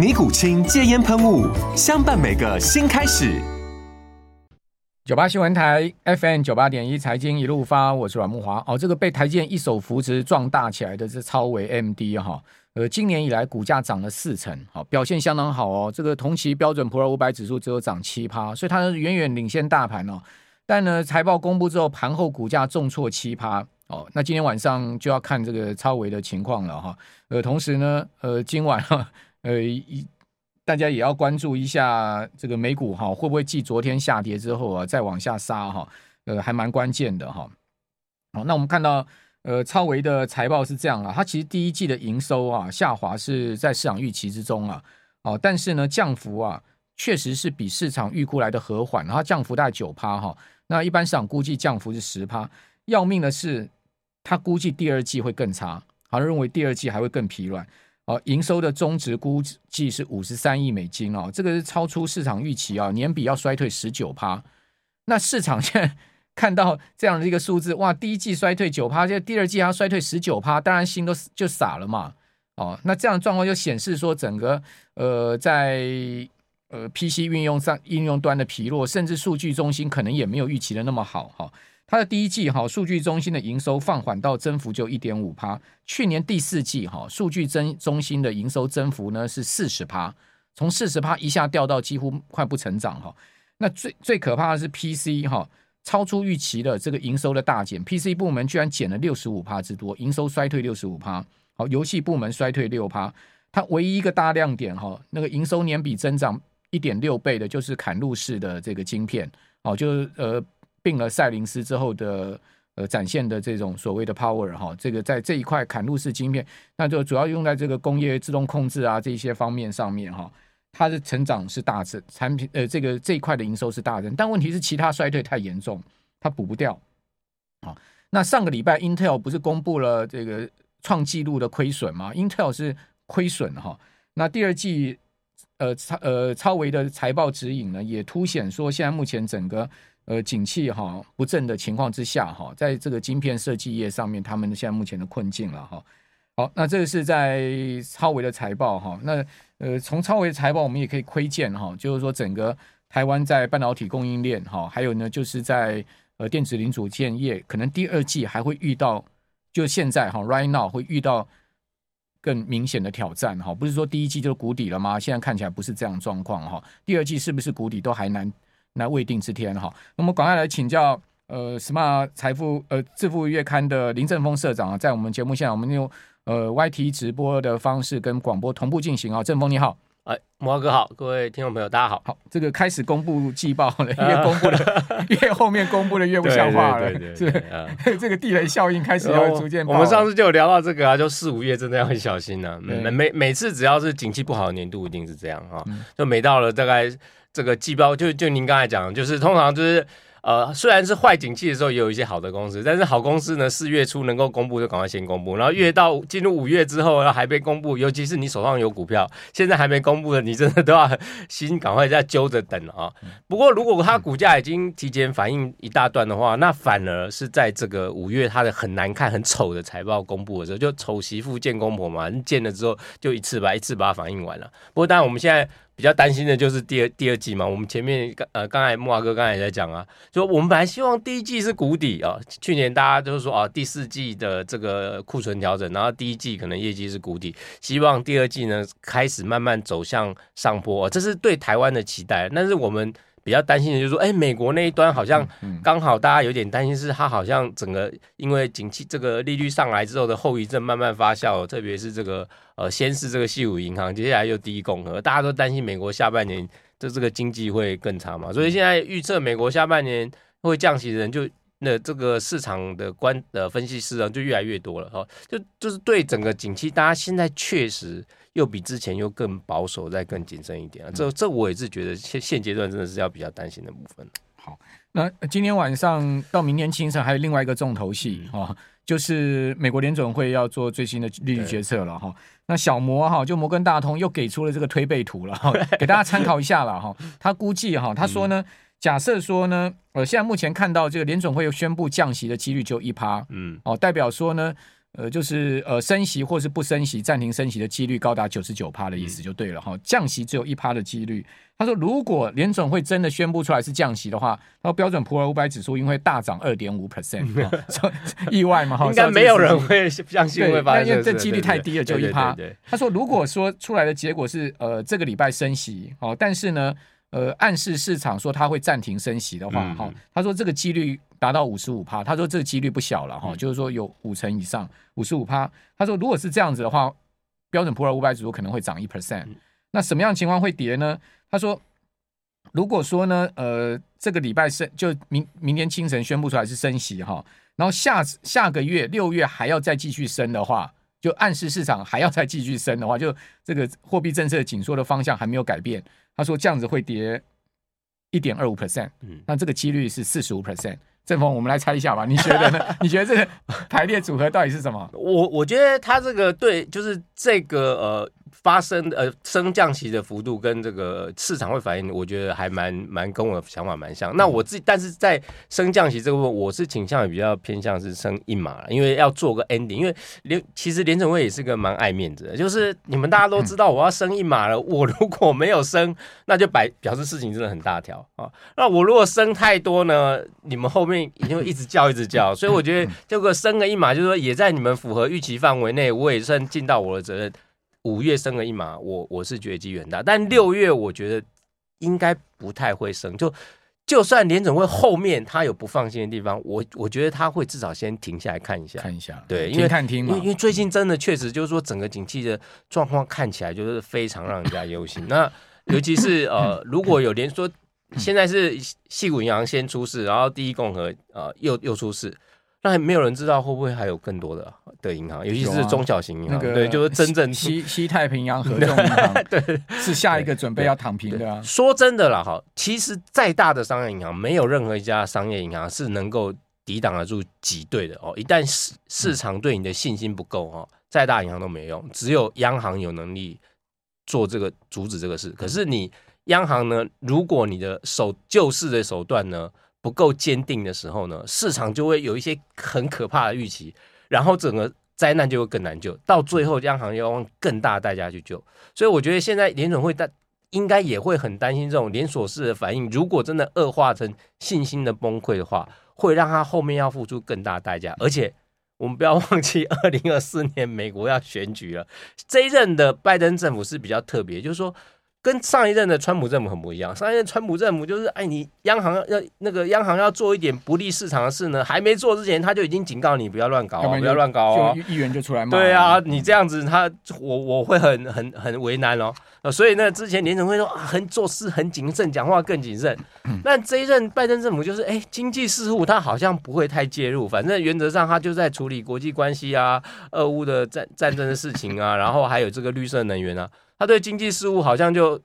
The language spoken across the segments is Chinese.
尼古清戒烟喷雾，相伴每个新开始。九八新闻台 FM 九八点一财经一路发，我是阮木华。哦，这个被台建一手扶持壮大起来的是超微 AMD 哈，呃，今年以来股价涨了四成，好，表现相当好哦。这个同期标准普尔五百指数只有涨七趴，所以它远远领先大盘哦。但呢，财报公布之后，盘后股价重挫七趴哦。那今天晚上就要看这个超微的情况了哈。呃，同时呢，呃，今晚哈。呃，一大家也要关注一下这个美股哈，会不会继昨天下跌之后啊，再往下杀哈？呃，还蛮关键的哈。好，那我们看到呃，超微的财报是这样啊，它其实第一季的营收啊下滑是在市场预期之中啊，哦，但是呢降幅啊确实是比市场预估来的和缓，它降幅大概九趴哈。那一般市场估计降幅是十趴，要命的是，他估计第二季会更差，好像认为第二季还会更疲软。哦，营收的中值估计是五十三亿美金哦，这个是超出市场预期啊，年比要衰退十九趴。那市场现在看到这样的一个数字，哇，第一季衰退九趴，现在第二季还要衰退十九趴，当然心都就傻了嘛。哦，那这样的状况就显示说，整个呃在呃 PC 运用上应用端的疲弱，甚至数据中心可能也没有预期的那么好哈。哦它的第一季哈，数据中心的营收放缓到增幅就一点五趴。去年第四季哈，数据增中心的营收增幅呢是四十趴，从四十趴一下掉到几乎快不成长哈。那最最可怕的是 PC 哈，超出预期的这个营收的大减，PC 部门居然减了六十五趴之多，营收衰退六十五趴。好，游戏部门衰退六趴，它唯一一个大亮点哈，那个营收年比增长一点六倍的，就是嵌入式的这个晶片，哦，就是呃。并了赛灵思之后的呃展现的这种所谓的 power 哈，这个在这一块砍入式晶片，那就主要用在这个工业自动控制啊这些方面上面哈，它的成长是大增，产品呃这个这一块的营收是大增，但问题是其他衰退太严重，它补不掉。好，那上个礼拜 Intel 不是公布了这个创纪录的亏损吗？Intel 是亏损哈，那第二季呃超呃超微的财报指引呢，也凸显说现在目前整个。呃，景气哈不振的情况之下哈，在这个晶片设计业上面，他们现在目前的困境了哈。好，那这个是在超维的财报哈。那呃，从超维的财报，我们也可以窥见哈，就是说整个台湾在半导体供应链哈，还有呢，就是在呃电子零组件业，可能第二季还会遇到，就现在哈，right now 会遇到更明显的挑战哈。不是说第一季就是谷底了吗？现在看起来不是这样状况哈。第二季是不是谷底都还难？那未定之天哈，那么赶快来请教呃，Smart 财富呃致富月刊的林正峰社长啊，在我们节目现场我们用呃 YT 直播的方式跟广播同步进行啊，正峰你好，哎，慕驊哥好，各位听众朋友大家好，好，这个开始公布季报了，因为公布的，因为后面公布的越不像话了，是，这个地雷效应开始要逐渐，我们上次就有聊到这个啊，就四五月真的要很小心呐，每每每次只要是景气不好的年度，一定是这样哈，就每到了大概。这个季报就就您刚才讲，就是通常就是呃，虽然是坏景气的时候，也有一些好的公司，但是好公司呢，四月初能够公布就赶快先公布，然后越到进入五月之后，然后还没公布，尤其是你手上有股票，现在还没公布的，你真的都要心赶快再揪着等啊。不过如果它股价已经提前反应一大段的话，那反而是在这个五月它的很难看、很丑的财报公布的时候，就丑媳妇见公婆嘛，见了之后就一次把一次把它反应完了。不过当然我们现在。比较担心的就是第二第二季嘛，我们前面刚呃刚才木华哥刚才也在讲啊，说我们本来希望第一季是谷底啊，去年大家就是说啊第四季的这个库存调整，然后第一季可能业绩是谷底，希望第二季呢开始慢慢走向上坡，这是对台湾的期待，但是我们。比较担心的就是说，哎，美国那一端好像刚好大家有点担心，是它好像整个因为景气这个利率上来之后的后遗症慢慢发酵，特别是这个呃，先是这个矽谷银行，接下来又第一共和，大家都担心美国下半年这这个经济会更差嘛，所以现在预测美国下半年会降息的人就。那这个市场的观呃分析师啊，就越来越多了哈，就就是对整个景气，大家现在确实又比之前又更保守，再更谨慎一点啊。这这我也是觉得现现阶段真的是要比较担心的部分。好，那今天晚上到明天清晨还有另外一个重头戏哈，就是美国联准会要做最新的利率决策了哈。那小摩哈就摩根大通又给出了这个推背图了哈，给大家参考一下了哈。他估计哈，他说呢。假设说呢，呃，现在目前看到这个联准会又宣布降息的几率就一趴，嗯，哦，代表说呢，呃，就是呃升息或是不升息，暂停升息的几率高达九十九趴的意思就对了哈，嗯、降息只有一趴的几率。他说，如果联准会真的宣布出来是降息的话，那标准普尔五百指数因为大涨二点五 percent，意外吗？哈，应该没有人会相信会发生，因为这几率太低了，就一趴。他说，如果说出来的结果是呃这个礼拜升息，哦，但是呢。呃，暗示市场说它会暂停升息的话，哈、嗯，他说这个几率达到五十五趴，他说这个几率不小了哈，嗯、就是说有五成以上，五十五趴。他说如果是这样子的话，标准普尔五百指数可能会涨一 percent。那什么样的情况会跌呢？他说，如果说呢，呃，这个礼拜升，就明明天清晨宣布出来是升息哈，然后下下个月六月还要再继续升的话，就暗示市场还要再继续升的话，就这个货币政策紧缩的方向还没有改变。他说这样子会跌一点二五 percent，嗯，那这个几率是四十五 percent。正风，我们来猜一下吧，你觉得呢？你觉得这个排列组合到底是什么？我我觉得他这个对，就是这个呃。发生呃升降息的幅度跟这个市场会反应，我觉得还蛮蛮跟我的想法蛮像。那我自己，但是在升降息这个部分，我是倾向于比较偏向是升一码，因为要做个 ending。因为联其实联准会也是个蛮爱面子的，就是你们大家都知道我要升一码了，我如果没有升，那就摆表示事情真的很大条啊。那我如果升太多呢，你们后面也就一直叫一直叫。所以我觉得这个升个一码，就是说也在你们符合预期范围内，我也算尽到我的责任。五月升了一码，我我是觉得机缘大，但六月我觉得应该不太会升。就就算联准会后面他有不放心的地方，我我觉得他会至少先停下来看一下，看一下。对，因为看听嘛，因为最近真的确实就是说整个景气的状况看起来就是非常让人家忧心。那尤其是呃，如果有连说现在是细谷银行先出事，然后第一共和呃又又出事。那还没有人知道会不会还有更多的的银行，尤其是中小型银行，啊、对，就是真正西西太平洋合 众银行，对，是下一个准备要躺平的啊。说真的啦，哈，其实再大的商业银行，没有任何一家商业银行是能够抵挡得住挤兑的哦。一旦市市场对你的信心不够哈，再大银行都没用，只有央行有能力做这个阻止这个事。可是你央行呢，如果你的手救市的手段呢，不够坚定的时候呢，市场就会有一些很可怕的预期，然后整个灾难就会更难救，到最后央行要用更大的代价去救。所以我觉得现在联准会大应该也会很担心这种连锁式的反应，如果真的恶化成信心的崩溃的话，会让他后面要付出更大代价。而且我们不要忘记，二零二四年美国要选举了，这一任的拜登政府是比较特别，就是说。跟上一任的川普政府很不一样。上一任川普政府就是，哎，你央行要那个央行要做一点不利市场的事呢，还没做之前，他就已经警告你不要乱搞，不要乱搞哦。议员就出来骂。对啊，你这样子他，我我会很很很为难哦。所以呢，之前联总会说很做事很谨慎，讲话更谨慎。那这一任拜登政府就是，哎，经济事务他好像不会太介入，反正原则上他就在处理国际关系啊、俄乌的战战争的事情啊，然后还有这个绿色能源啊。他对经济事务好像就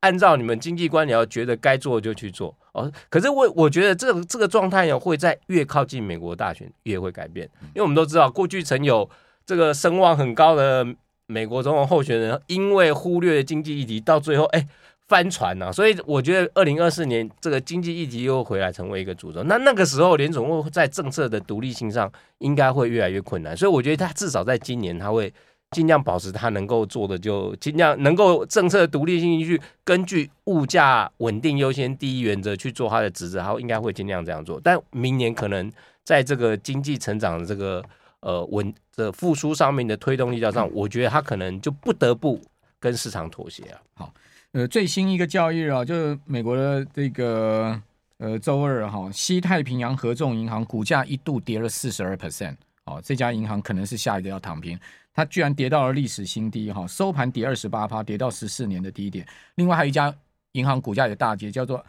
按照你们经济官僚觉得该做就去做。哦，可是我我觉得这个这个状态呢，会在越靠近美国大选越会改变，因为我们都知道过去曾有这个声望很高的美国总统候选人，因为忽略经济议题，到最后哎翻船了，所以我觉得二零二四年这个经济议题又回来成为一个主轴，那那个时候联总会在政策的独立性上应该会越来越困难，所以我觉得他至少在今年他会。尽量保持他能够做的，就尽量能够政策独立性去根据物价稳定优先第一原则去做他的职责，他应该会尽量这样做。但明年可能在这个经济成长的这个呃稳的复苏上面的推动力道上，我觉得他可能就不得不跟市场妥协啊。好，呃，最新一个交易啊，就是美国的这个呃周二哈，西太平洋合众银行股价一度跌了四十二 percent，哦，这家银行可能是下一个要躺平，它居然跌到了历史新低哈，收盘跌二十八趴，跌到十四年的低点。另外还有一家银行股价也大跌，叫做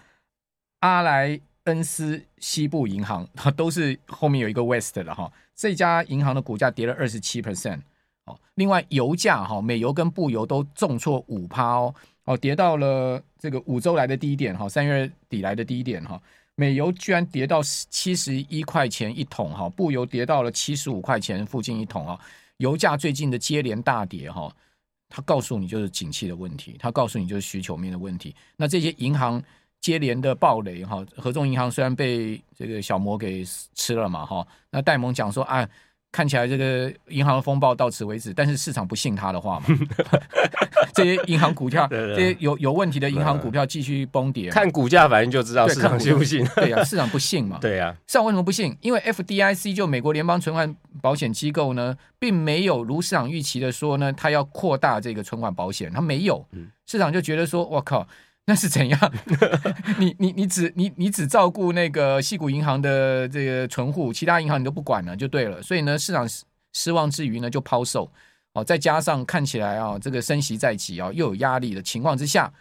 阿莱恩斯西部银行，都是后面有一个 West 的哈，这家银行的股价跌了二十七 percent。哦另外油价哈，美油跟布油都重挫五趴哦。哦，跌到了这个五周来的低点哈，三月底来的低点哈，美油居然跌到七十一块钱一桶哈，布油跌到了七十五块钱附近一桶啊，油价最近的接连大跌哈，他告诉你就是景气的问题，他告诉你就是需求面的问题。那这些银行接连的暴雷哈，合众银行虽然被这个小摩给吃了嘛哈，那戴蒙讲说啊。看起来这个银行的风暴到此为止，但是市场不信他的话嘛，这些银行股票，这些有有问题的银行股票继续崩跌，看股价反正就知道市场信不信。对呀、啊，市场不信嘛。对呀、啊，市场为什么不信？因为 FDIC 就美国联邦存款保险机构呢，并没有如市场预期的说呢，他要扩大这个存款保险，他没有，市场就觉得说，我靠。那是怎样？你你你只你你只照顾那个细谷银行的这个存户，其他银行你都不管了，就对了。所以呢，市场失望之余呢，就抛售。哦，再加上看起来啊，这个升息在即啊，又有压力的情况之下，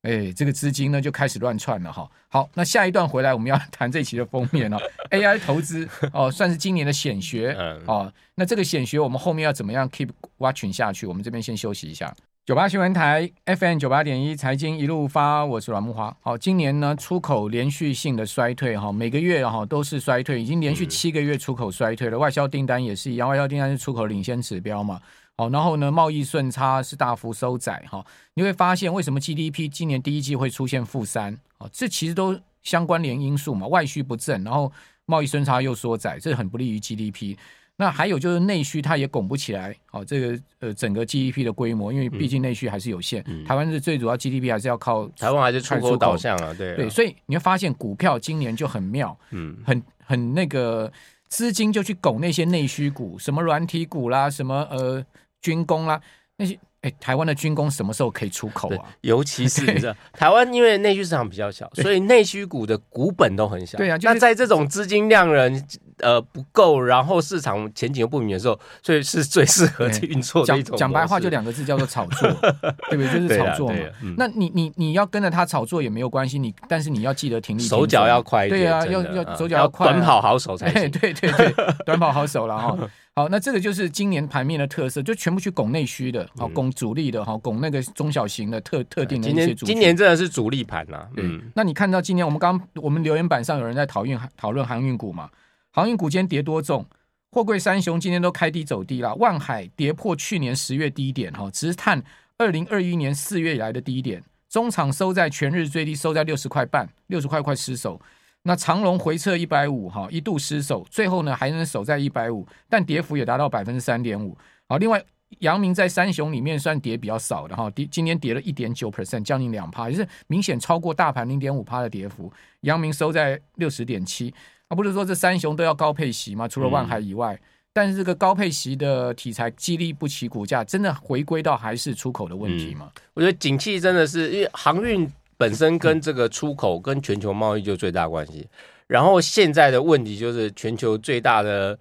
哎，这个资金呢就开始乱窜了哈。好，那下一段回来我们要 谈这期的封面哦，AI 投资哦，算是今年的显学哦。那这个显学我们后面要怎么样 keep watching 下去？我们这边先休息一下。九八新闻台 FM 九八点一财经一路发，我是阮木华。好，今年呢出口连续性的衰退哈，每个月哈都是衰退，已经连续七个月出口衰退了。外销订单也是一样，外销订单是出口领先指标嘛。好，然后呢贸易顺差是大幅收窄哈。你会发现为什么 GDP 今年第一季会出现负三？哦，这其实都相关联因素嘛，外需不振，然后贸易顺差又缩窄，这很不利于 GDP。那还有就是内需，它也拱不起来。哦，这个呃，整个 GDP 的规模，因为毕竟内需还是有限。嗯、台湾是最主要 GDP 还是要靠台湾还是出口导向啊？对对，所以你会发现股票今年就很妙，嗯，很很那个资金就去拱那些内需股，什么软体股啦，什么呃军工啦那些。哎，台湾的军工什么时候可以出口啊？尤其是 你知道，台湾因为内需市场比较小，所以内需股的股本都很小。对啊，就是、那在这种资金量人呃不够，然后市场前景又不明的时候，所以是最适合去运作的一种。讲讲白话就两个字，叫做炒作，对不对？就是炒作嘛。嗯、那你你你要跟着他炒作也没有关系，你但是你要记得停利，手脚要快一点。对啊，要要手脚要快、啊，短跑好手才行。对对对，短跑好手了哈。好，那这个就是今年盘面的特色，就全部去拱内需的，好拱主力的，好拱那个中小型的特特定的一些主。今年真的是主力盘呐。嗯，那你看到今年我们刚我们留言板上有人在讨论讨论航运股嘛？航运股今天跌多重？货柜三雄今天都开低走低了，万海跌破去年十月低点哈，直探二零二一年四月以来的低点，中场收在全日最低，收在六十块半，六十块快失守。那长荣回撤一百五哈，一度失守，最后呢还能守在一百五，但跌幅也达到百分之三点五。好，另外阳明在三雄里面算跌比较少的哈，跌今天跌了一点九 percent，将近两趴，也是明显超过大盘零点五趴的跌幅。阳明收在六十点七，啊，不是说这三雄都要高配息吗？除了万海以外，嗯、但是这个高配息的题材激励不起股价，真的回归到还是出口的问题吗？嗯、我觉得景气真的是因为航运。本身跟这个出口跟全球贸易就最大关系，然后现在的问题就是全球最大的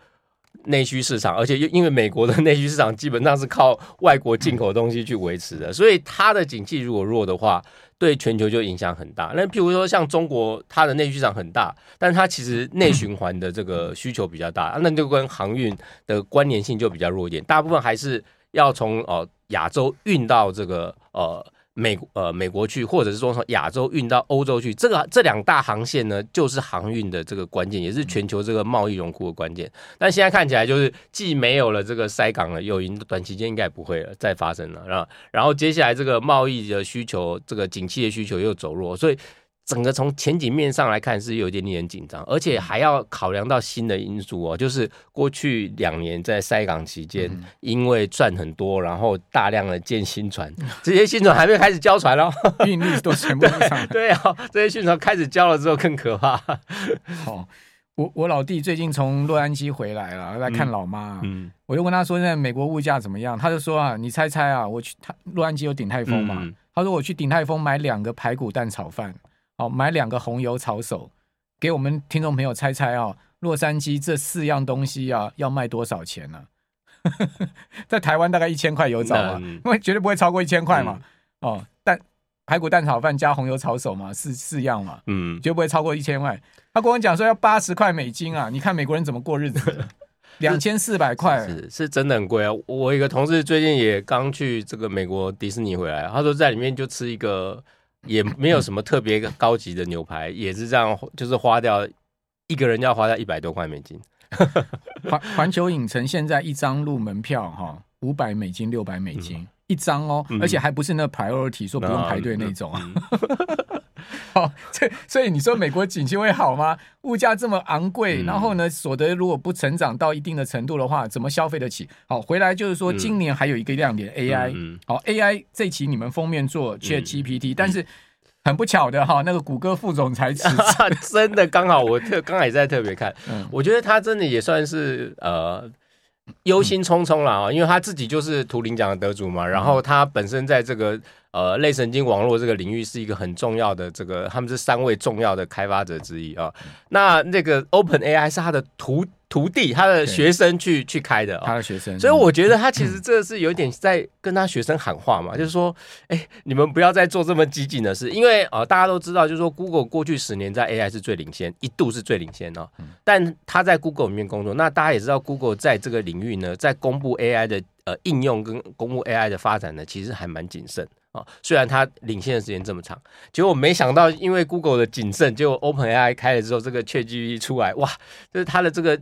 内需市场，而且因为美国的内需市场基本上是靠外国进口东西去维持的，所以它的景气如果弱的话，对全球就影响很大。那譬如说像中国，它的内需市场很大，但它其实内循环的这个需求比较大，那就跟航运的关联性就比较弱一点，大部分还是要从呃亚洲运到这个呃。美呃美国去，或者是说从亚洲运到欧洲去，这个这两大航线呢，就是航运的这个关键，也是全球这个贸易融库的关键。但现在看起来，就是既没有了这个塞港的诱因，短期间应该不会了再发生了，然后然后接下来这个贸易的需求，这个景气的需求又走弱，所以。整个从前景面上来看是有点令人紧张，而且还要考量到新的因素哦，就是过去两年在塞港期间，因为赚很多，然后大量的建新船，这些新船还没有开始交船哦，运力都全部上。对啊，这些新船开始交了之后更可怕。好，我我老弟最近从洛杉矶回来了，来看老妈，嗯，我就问他说现在美国物价怎么样，他就说啊，你猜猜啊，我去他洛杉矶有鼎泰丰嘛。他说我去鼎泰丰买两个排骨蛋炒饭，哦，买两个红油抄手，给我们听众朋友猜猜啊、哦，洛杉矶这四样东西啊要卖多少钱呢、啊？在台湾大概一千块油找啊，因为绝对不会超过一千块嘛。嗯、哦，但排骨蛋炒饭加红油抄手嘛，四四样嘛，嗯，绝对不会超过一千块。他跟我讲说要八十块美金啊，你看美国人怎么过日子？两千四百块是是真的很贵啊！我一个同事最近也刚去这个美国迪士尼回来，他说在里面就吃一个也没有什么特别高级的牛排，也是这样，就是花掉一个人要花掉一百多块美金。环环球影城现在一张入门票哈，五百美金六百美金、嗯、一张哦，而且还不是那 priority 说不用排队那种啊。嗯嗯好，这所以你说美国景气会好吗？物价这么昂贵，然后呢，所得如果不成长到一定的程度的话，怎么消费得起？好，回来就是说，今年还有一个亮点 AI。好，AI 这期你们封面做 ChatGPT，但是很不巧的哈，那个谷歌副总裁辞职，真的刚好我特刚才也在特别看，我觉得他真的也算是呃忧心忡忡了啊，因为他自己就是图灵奖的得主嘛，然后他本身在这个。呃，类神经网络这个领域是一个很重要的，这个他们是三位重要的开发者之一啊。那那个 Open AI 是他的徒徒弟，他的学生去去开的，他的学生。所以我觉得他其实这是有点在跟他学生喊话嘛，就是说，哎，你们不要再做这么激进的事，因为呃，大家都知道，就是说 Google 过去十年在 AI 是最领先，一度是最领先哦。但他在 Google 里面工作，那大家也知道，Google 在这个领域呢，在公布 AI 的呃应用跟公布 AI 的发展呢，其实还蛮谨慎。啊，虽然它领先的时间这么长，结果没想到，因为 Google 的谨慎，结果 OpenAI 开了之后，这个 ChatGPT 出来，哇，就是它的这个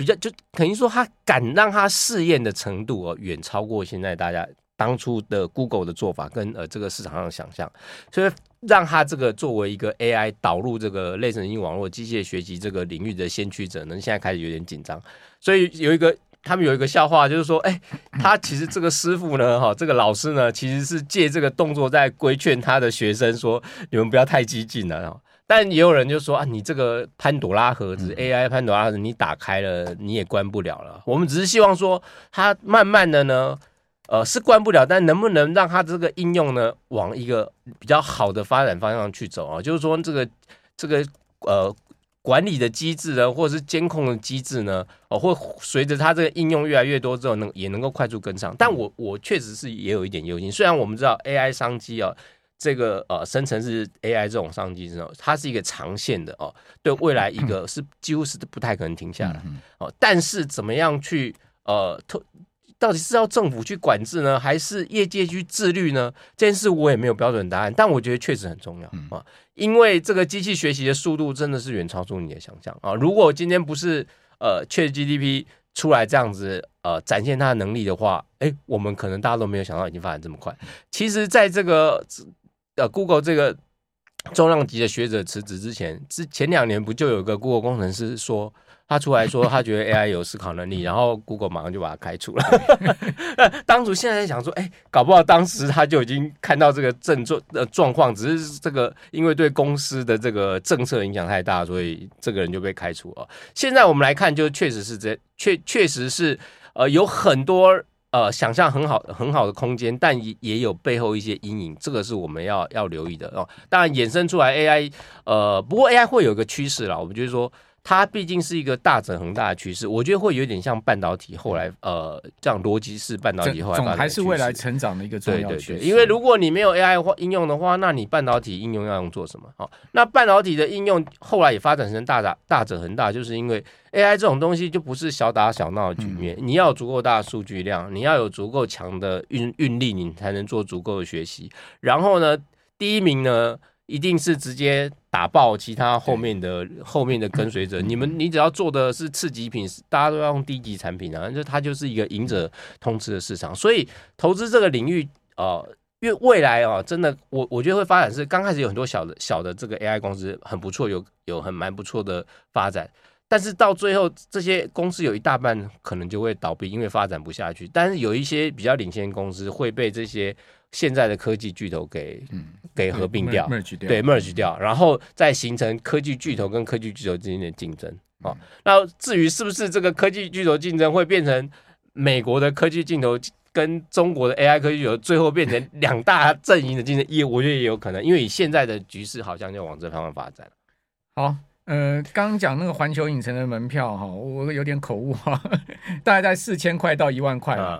比较，就等于说他敢让他试验的程度哦，远超过现在大家当初的 Google 的做法跟呃这个市场上的想象，所以让他这个作为一个 AI 导入这个类神经网络机械学习这个领域的先驱者呢，现在开始有点紧张，所以有一个。他们有一个笑话，就是说，哎、他其实这个师傅呢，哈，这个老师呢，其实是借这个动作在规劝他的学生说，你们不要太激进了。但也有人就说啊，你这个潘朵拉盒子 AI 潘朵拉盒子，你打开了你也关不了了。我们只是希望说，它慢慢的呢，呃，是关不了，但能不能让它这个应用呢，往一个比较好的发展方向去走啊？就是说，这个这个呃。管理的机制呢，或者是监控的机制呢，哦，会随着它这个应用越来越多之后，能也能够快速跟上。但我我确实是也有一点忧心，虽然我们知道 AI 商机啊，这个呃生成式 AI 这种商机之后，它是一个长线的哦，对未来一个 是几乎是不太可能停下来哦。但是怎么样去呃特？到底是要政府去管制呢，还是业界去自律呢？这件事我也没有标准答案，但我觉得确实很重要啊，因为这个机器学习的速度真的是远超出你的想象啊！如果今天不是呃 ChatGPT 出来这样子呃展现它的能力的话，哎，我们可能大家都没有想到已经发展这么快。其实，在这个呃 Google 这个重量级的学者辞职之前，之前两年不就有个 Google 工程师说。他出来说，他觉得 AI 有思考能力，然后 Google 马上就把他开除了。当初现在在想说，哎，搞不好当时他就已经看到这个症状的状况，只是这个因为对公司的这个政策影响太大，所以这个人就被开除了。现在我们来看，就确实是这，确确实是呃有很多呃想象很好很好的空间，但也也有背后一些阴影，这个是我们要要留意的哦。当然衍生出来 AI，呃，不过 AI 会有一个趋势啦，我们就是说。它毕竟是一个大整恒大的趋势，我觉得会有点像半导体后来呃这样逻辑式半导体后来总还是未来成长的一个重要趋势。对对对，因为如果你没有 AI 应用的话，那你半导体应用要用做什么？好，那半导体的应用后来也发展成大大大者恒大，就是因为 AI 这种东西就不是小打小闹的局面，嗯、你要有足够大的数据量，你要有足够强的运运力，你才能做足够的学习。然后呢，第一名呢？一定是直接打爆其他后面的后面的跟随者。你们，你只要做的是次级品，大家都要用低级产品啊，就它就是一个赢者通吃的市场。所以投资这个领域，呃，因为未来哦，真的，我我觉得会发展是刚开始有很多小的小的这个 AI 公司很不错，有有很蛮不错的发展，但是到最后这些公司有一大半可能就会倒闭，因为发展不下去。但是有一些比较领先的公司会被这些。现在的科技巨头给、嗯、给合并掉，对 merge 掉，然后再形成科技巨头跟科技巨头之间的竞争啊。那至于是不是这个科技巨头竞争会变成美国的科技巨头跟中国的 AI 科技巨头最后变成两大阵营的竞争，也我觉得也有可能，因为以现在的局势好像就往这方面发展。好，呃，刚刚讲那个环球影城的门票哈，我有点口误哈，大概在四千块到一万块啊。